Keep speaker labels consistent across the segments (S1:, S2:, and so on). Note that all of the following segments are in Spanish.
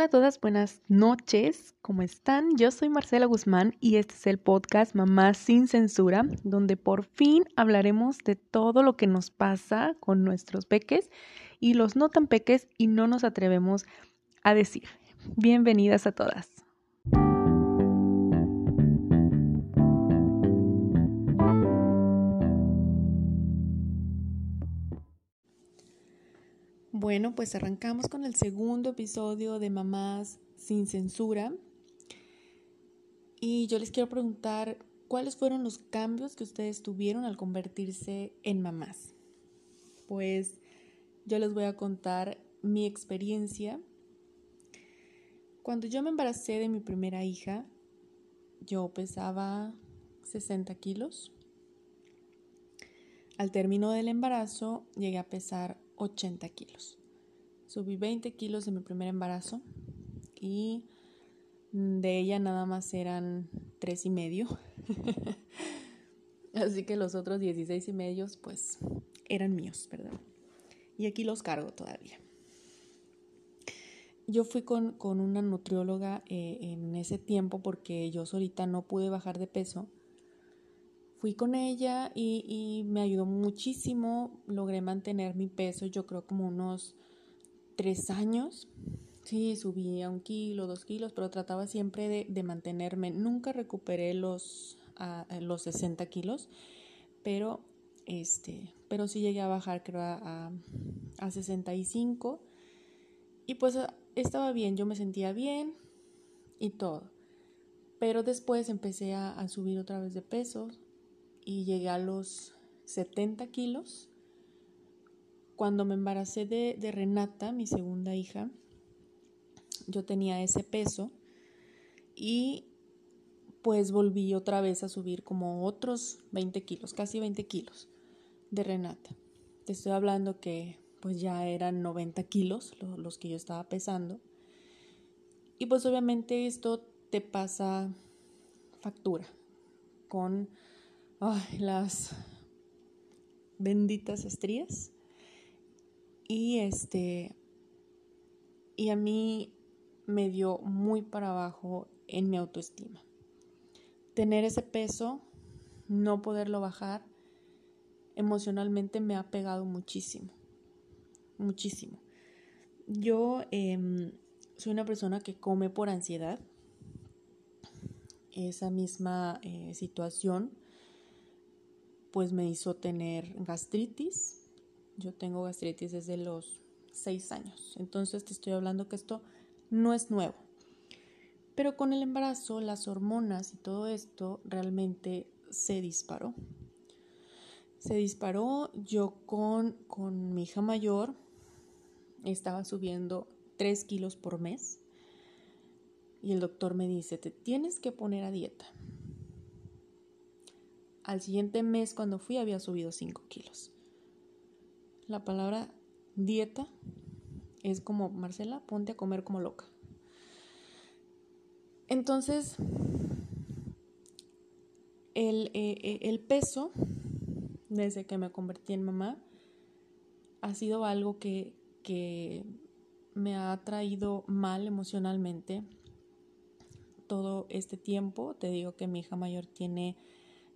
S1: Hola a todas, buenas noches, ¿cómo están? Yo soy Marcela Guzmán y este es el podcast Mamá sin Censura, donde por fin hablaremos de todo lo que nos pasa con nuestros peques y los no tan peques y no nos atrevemos a decir. Bienvenidas a todas. Bueno, pues arrancamos con el segundo episodio de Mamás sin Censura. Y yo les quiero preguntar cuáles fueron los cambios que ustedes tuvieron al convertirse en mamás. Pues yo les voy a contar mi experiencia. Cuando yo me embaracé de mi primera hija, yo pesaba 60 kilos. Al término del embarazo llegué a pesar 80 kilos. Subí 20 kilos en mi primer embarazo y de ella nada más eran 3 y medio. Así que los otros 16 y medios pues eran míos, ¿verdad? Y aquí los cargo todavía. Yo fui con, una nutrióloga eh, en ese tiempo porque yo solita no pude bajar de peso fui con ella y, me ayudó muchísimo. Logré mantener mi peso, yo creo como unos tres años. Sí, subí a un kilo, dos kilos, pero trataba siempre de, mantenerme. Nunca recuperé los, los 60 kilos, pero, este, pero sí llegué a bajar, creo, a, a 65. Y pues estaba bien, yo me sentía bien y todo. Pero después empecé a, a subir otra vez de peso, y llegué a los 70 kilos. Cuando me embaracé de, Renata, mi segunda hija, yo tenía ese peso y pues volví otra vez a subir como otros 20 kilos, casi 20 kilos de Renata. Te estoy hablando que pues ya eran 90 kilos los que yo estaba pesando. Y pues obviamente esto te pasa factura con las benditas estrías. Y este, y a mí me dio muy para abajo en mi autoestima. Tener ese peso, no poderlo bajar, emocionalmente me ha pegado muchísimo, muchísimo. Yo em, soy una persona que come por ansiedad. Esa misma eh, situación pues me hizo tener gastritis. Yo tengo gastritis desde los seis años. Entonces te estoy hablando que esto no es nuevo. Pero con el embarazo, las hormonas y todo esto realmente se disparó. Se disparó yo con, con mi hija mayor. Estaba subiendo tres kilos por mes. Y el doctor me dice, te tienes que poner a dieta. Al siguiente mes cuando fui había subido 5 kilos. La palabra dieta es como, Marcela, ponte a comer como loca. Entonces, el, eh, eh, el, peso, desde que me convertí en mamá, ha sido algo que, que me ha traído mal emocionalmente todo este tiempo. Te digo que mi hija mayor tiene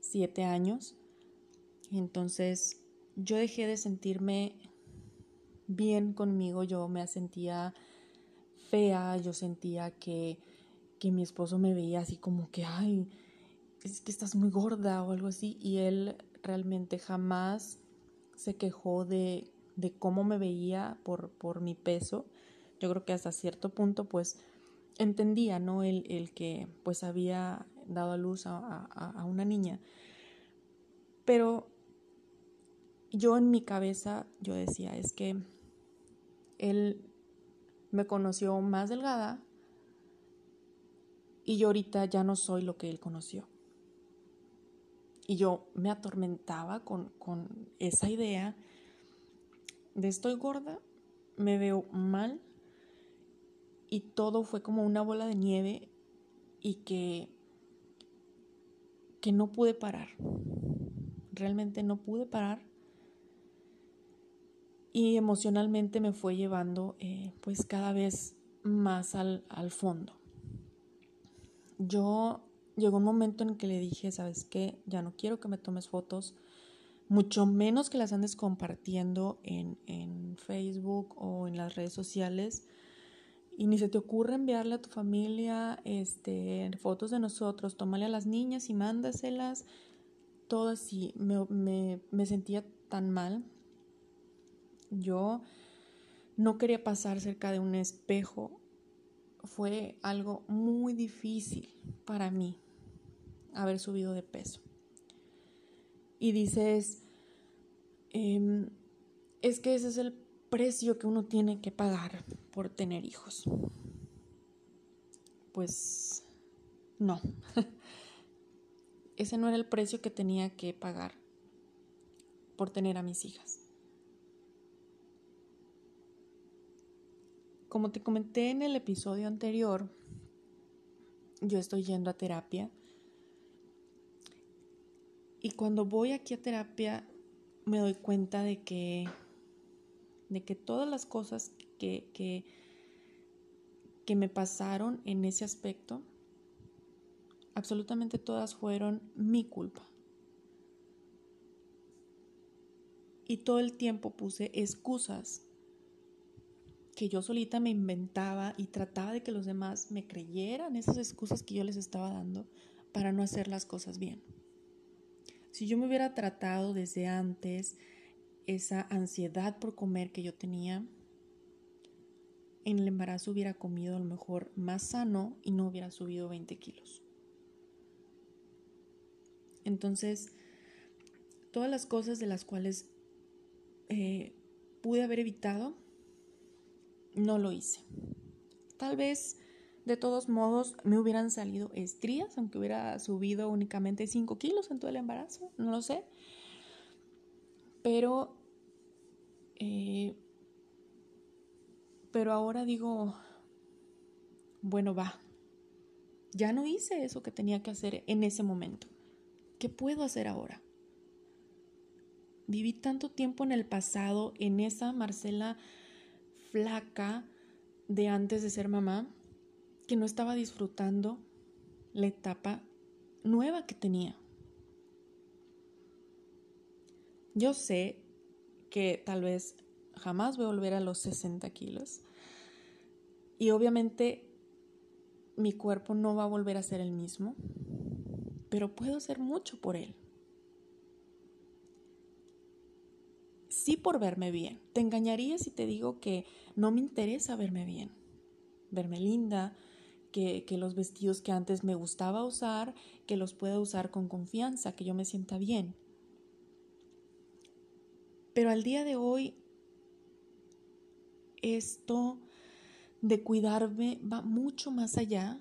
S1: siete años. Entonces yo dejé de sentirme bien conmigo, yo me sentía fea, yo sentía que, que mi esposo me veía así como que, ay, es que estás muy gorda o algo así, y él realmente jamás se quejó de, de cómo me veía por, por mi peso. Yo creo que hasta cierto punto pues entendía, ¿no? El, el que pues había dado a luz a, una niña. Pero yo en mi cabeza, yo decía, es que él me conoció más delgada y yo ahorita ya no soy lo que él conoció. Y yo me atormentaba con, con esa idea de estoy gorda, me veo mal y todo fue como una bola de nieve y que que no pude parar. Realmente no pude parar. Y emocionalmente me fue llevando eh, pues cada vez más al, al fondo. Yo llegó un momento en que le dije, ¿sabes qué? Ya no quiero que me tomes fotos, mucho menos que las andes compartiendo en, en Facebook o en las redes sociales. Y ni se te ocurre enviarle a tu familia este, fotos de nosotros, tómale a las niñas y mándaselas. Todo así. Me, sentía tan mal. Yo no quería pasar cerca de un espejo. Fue algo muy difícil para mí haber subido de peso. Y dices, em, es que ese es el precio que uno tiene que pagar por tener hijos. Pues no, ese no era el precio que tenía que pagar por tener a mis hijas. Como te comenté en el episodio anterior, yo estoy yendo a terapia y cuando voy aquí a terapia me doy cuenta de que, de que todas las cosas que, me pasaron en ese aspecto, absolutamente todas fueron mi culpa. Y todo el tiempo puse excusas que yo solita me inventaba y trataba de que los demás me creyeran esas excusas que yo les estaba dando para no hacer las cosas bien. Si yo me hubiera tratado desde antes esa ansiedad por comer que yo tenía, en el embarazo hubiera comido a lo mejor más sano y no hubiera subido 20 kilos. Entonces, todas las cosas de las cuales eh, pude haber evitado, no lo hice. Tal vez de todos modos, me hubieran salido estrías, aunque hubiera subido únicamente 5 kilos en todo el embarazo, no lo sé. Pero, eh, pero ahora digo, bueno, va, ya no hice eso que tenía que hacer en ese momento. ¿Qué puedo hacer ahora? Viví tanto tiempo en el pasado, en esa Marcela flaca de antes de ser mamá, que no estaba disfrutando la etapa nueva que tenía. Yo sé que tal vez jamás voy a volver a los 60 kilos y obviamente mi cuerpo no va a volver a ser el mismo, pero puedo hacer mucho por él. Sí por verme bien. Te engañaría si te digo que no me interesa verme bien, verme linda, que, los vestidos que antes me gustaba usar, que los pueda usar con confianza, que yo me sienta bien. Pero al día de hoy, esto de cuidarme va mucho más allá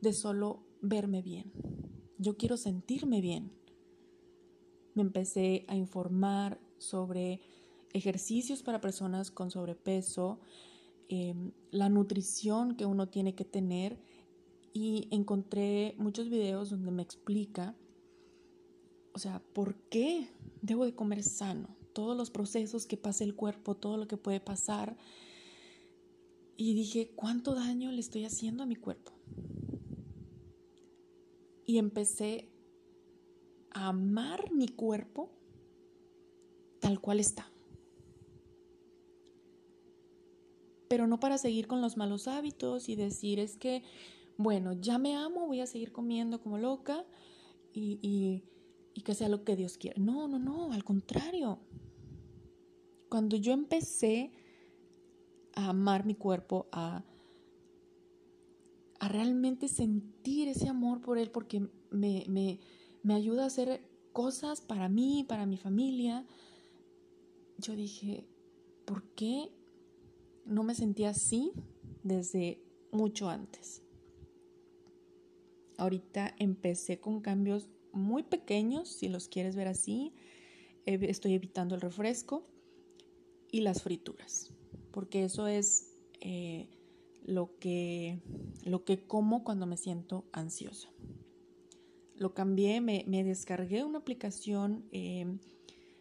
S1: de solo verme bien. Yo quiero sentirme bien. Me empecé a informar sobre ejercicios para personas con sobrepeso, Em, la nutrición que uno tiene que tener y encontré muchos videos donde me explica, o sea, por qué debo de comer sano, todos los procesos que pasa el cuerpo, todo lo que puede pasar. Y dije, ¿cuánto daño le estoy haciendo a mi cuerpo? Y empecé a amar mi cuerpo tal cual está. pero no para seguir con los malos hábitos y decir es que, bueno, ya me amo, voy a seguir comiendo como loca y, que sea lo que Dios quiera. No, no, no, al contrario. Cuando yo empecé a amar mi cuerpo, a, a realmente sentir ese amor por él, porque me, me, me ayuda a hacer cosas para mí, para mi familia, yo dije, ¿por qué no me sentía así desde mucho antes. Ahorita empecé con cambios muy pequeños, si los quieres ver así. Estoy evitando el refresco y las frituras, porque eso es eh, lo, que, lo que como cuando me siento ansiosa. Lo cambié, me, descargué una aplicación eh,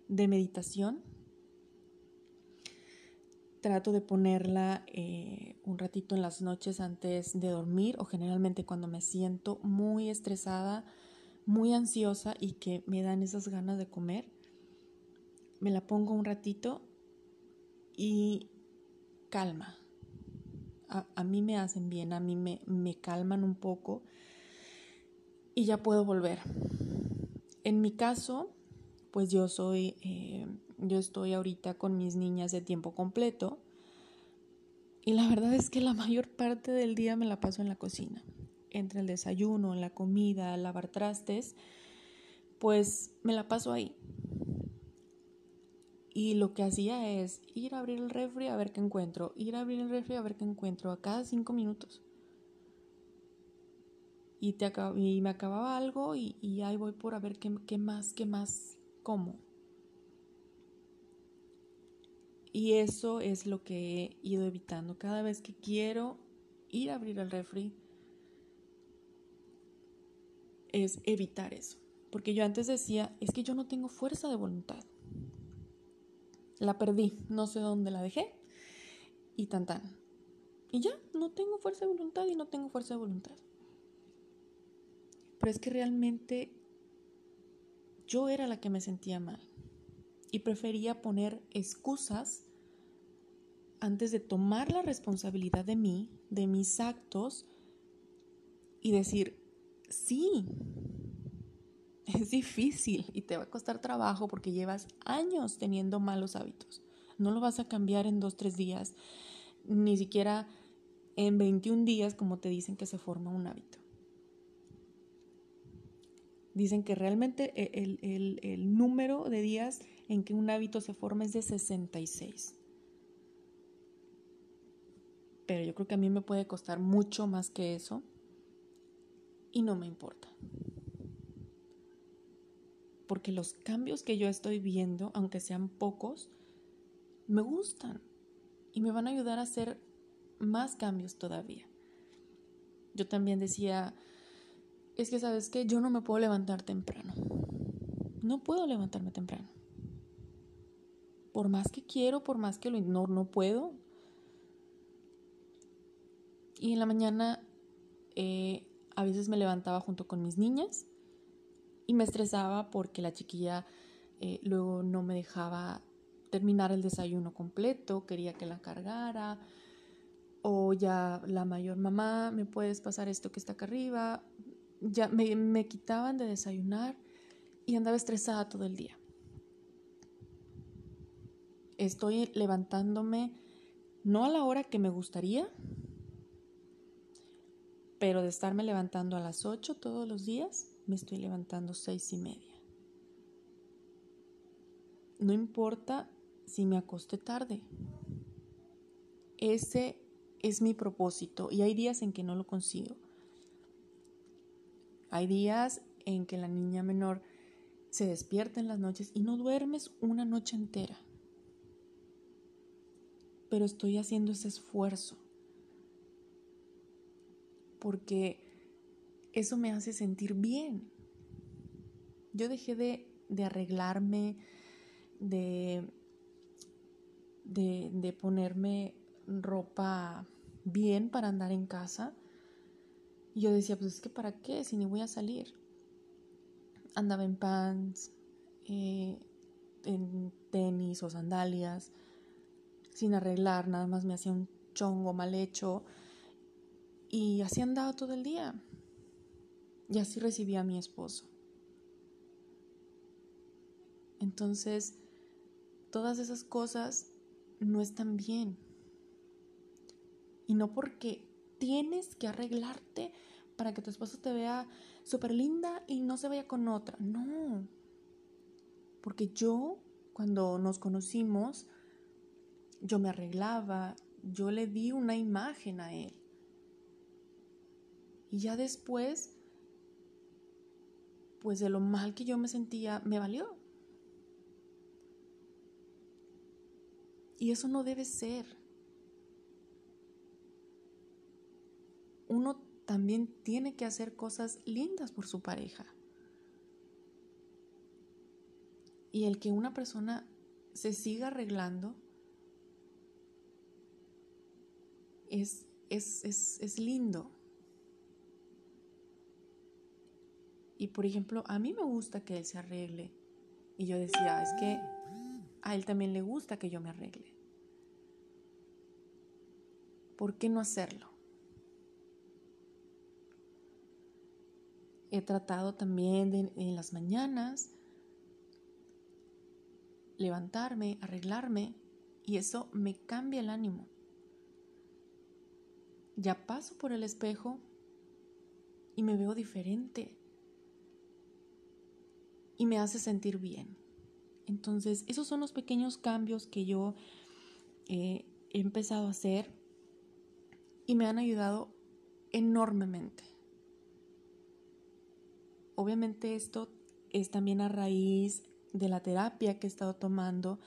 S1: de meditación trato de ponerla eh, un ratito en las noches antes de dormir o generalmente cuando me siento muy estresada, muy ansiosa y que me dan esas ganas de comer. Me la pongo un ratito y calma. A, mí me hacen bien, a mí me, me calman un poco y ya puedo volver. En mi caso, pues yo soy, eh, yo estoy ahorita con mis niñas de tiempo completo y la verdad es que la mayor parte del día me la paso en la cocina, entre el desayuno, la comida, lavar trastes, pues me la paso ahí. Y lo que hacía es ir a abrir el refri a ver qué encuentro, ir a abrir el refri a ver qué encuentro, a cada cinco minutos. Y, me acababa algo y, ahí voy por a ver qué, qué más, qué más como. Y eso es lo que he ido evitando. Cada vez que quiero ir a abrir el refri, es evitar eso. Porque yo antes decía, es que yo no tengo fuerza de voluntad. La perdí, no sé dónde la dejé. Y tan tan. Y ya, no tengo fuerza de voluntad y no tengo fuerza de voluntad. Pero es que realmente yo era la que me sentía mal y prefería poner excusas antes de tomar la responsabilidad de mí, de mis actos y decir, sí, es difícil y te va a costar trabajo porque llevas años teniendo malos hábitos. No lo vas a cambiar en dos, tres días, ni siquiera en 21 días como te dicen que se forma un hábito. Dicen que realmente el, el número de días en que un hábito se forma es de 66. Pero yo creo que a mí me puede costar mucho más que eso y no me importa. Porque los cambios que yo estoy viendo, aunque sean pocos, me gustan y me van a ayudar a hacer más cambios todavía. Yo también decía, es que sabes que yo no me puedo levantar temprano. No puedo levantarme temprano. Por más que quiero, por más que lo no, no puedo. Y en la mañana eh, a veces me levantaba junto con mis niñas y me estresaba porque la chiquilla eh, luego no me dejaba terminar el desayuno completo, quería que la cargara, o ya la mayor mamá, me puedes pasar esto que está acá arriba, ya me, me quitaban de desayunar y andaba estresada todo el día. Estoy levantándome no a la hora que me gustaría, pero de estarme levantando a las 8 todos los días, me estoy levantando seis y media. No importa si me acosté tarde. Ese es mi propósito y hay días en que no lo consigo. Hay días en que la niña menor se despierta en las noches y no duermes una noche entera. Pero estoy haciendo ese esfuerzo porque eso me hace sentir bien. Yo dejé de, arreglarme, de, de, de ponerme ropa bien para andar en casa y yo decía, pues es que para qué, si ni voy a salir. Andaba en pants, eh, en tenis o sandalias, sin arreglar, nada más me hacía un chongo mal hecho. Y así andaba todo el día. Y así recibía a mi esposo. Entonces, todas esas cosas no están bien. Y no porque tienes que arreglarte para que tu esposo te vea súper linda y no se vaya con otra. No. Porque yo, cuando nos conocimos, yo me arreglaba, yo le di una imagen a él. Y ya después, pues de lo mal que yo me sentía, me valió. Y eso no debe ser. uno también tiene que hacer cosas lindas por su pareja. Y el que una persona se siga arreglando es, es, es, es lindo. Y por ejemplo, a mí me gusta que él se arregle. Y yo decía, es que a él también le gusta que yo me arregle. ¿Por qué no hacerlo? He tratado también de, en las mañanas levantarme, arreglarme, y eso me cambia el ánimo. Ya paso por el espejo y me veo diferente y me hace sentir bien. Entonces, esos son los pequeños cambios que yo eh, he empezado a hacer y me han ayudado enormemente. Obviamente esto es también a raíz de la terapia que he estado tomando,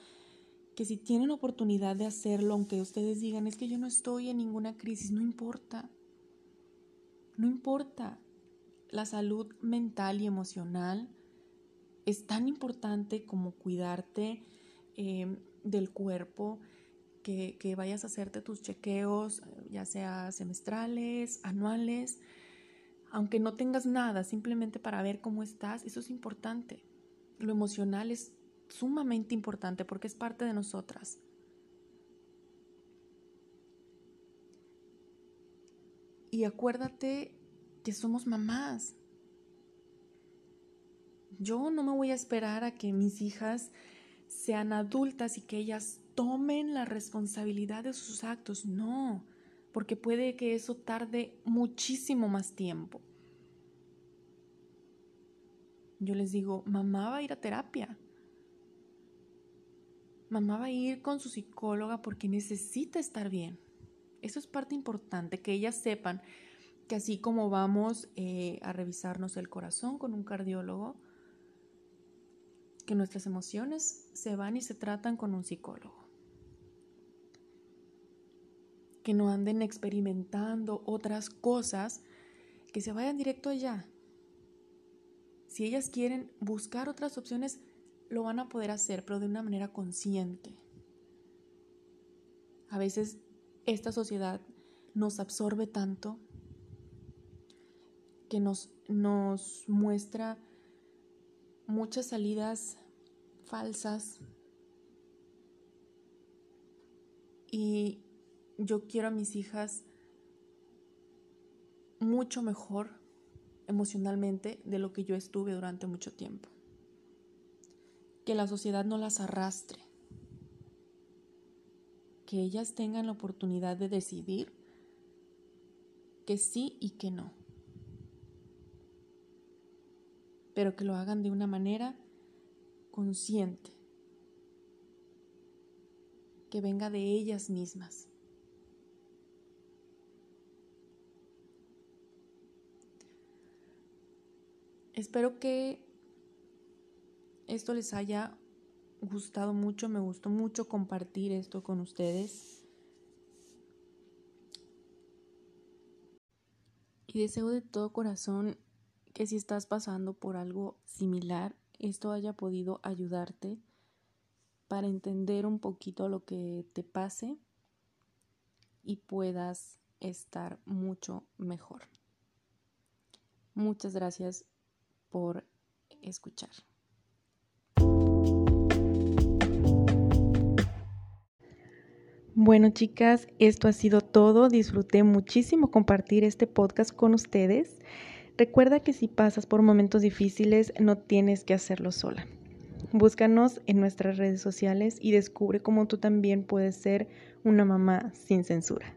S1: que si tienen oportunidad de hacerlo, aunque ustedes digan, es que yo no estoy en ninguna crisis, no importa. No importa. La salud mental y emocional es tan importante como cuidarte eh, del cuerpo, que, que, vayas a hacerte tus chequeos, ya sea semestrales, anuales, aunque no tengas nada, simplemente para ver cómo estás, eso es importante. Lo emocional es sumamente importante porque es parte de nosotras. Y acuérdate que somos mamás. Yo no me voy a esperar a que mis hijas sean adultas y que ellas tomen la responsabilidad de sus actos. No, porque puede que eso tarde muchísimo más tiempo. Yo les digo, mamá va a ir a terapia. Mamá va a ir con su psicóloga porque necesita estar bien. Eso es parte importante, que ellas sepan que así como vamos eh, a revisarnos el corazón con un cardiólogo, que nuestras emociones se van y se tratan con un psicólogo. Que no anden experimentando otras cosas, que se vayan directo allá. Si ellas quieren buscar otras opciones, lo van a poder hacer, pero de una manera consciente. A veces esta sociedad nos absorbe tanto que nos, nos muestra muchas salidas falsas y yo quiero a mis hijas mucho mejor emocionalmente de lo que yo estuve durante mucho tiempo. Que la sociedad no las arrastre. Que ellas tengan la oportunidad de decidir que sí y que no. Pero que lo hagan de una manera consciente. Que venga de ellas mismas. Espero que esto les haya gustado mucho, me gustó mucho compartir esto con ustedes. Y deseo de todo corazón que si estás pasando por algo similar, esto haya podido ayudarte para entender un poquito lo que te pase y puedas estar mucho mejor. Muchas gracias por escuchar. Bueno chicas, esto ha sido todo. Disfruté muchísimo compartir este podcast con ustedes. Recuerda que si pasas por momentos difíciles no tienes que hacerlo sola. Búscanos en nuestras redes sociales y descubre cómo tú también puedes ser una mamá sin censura.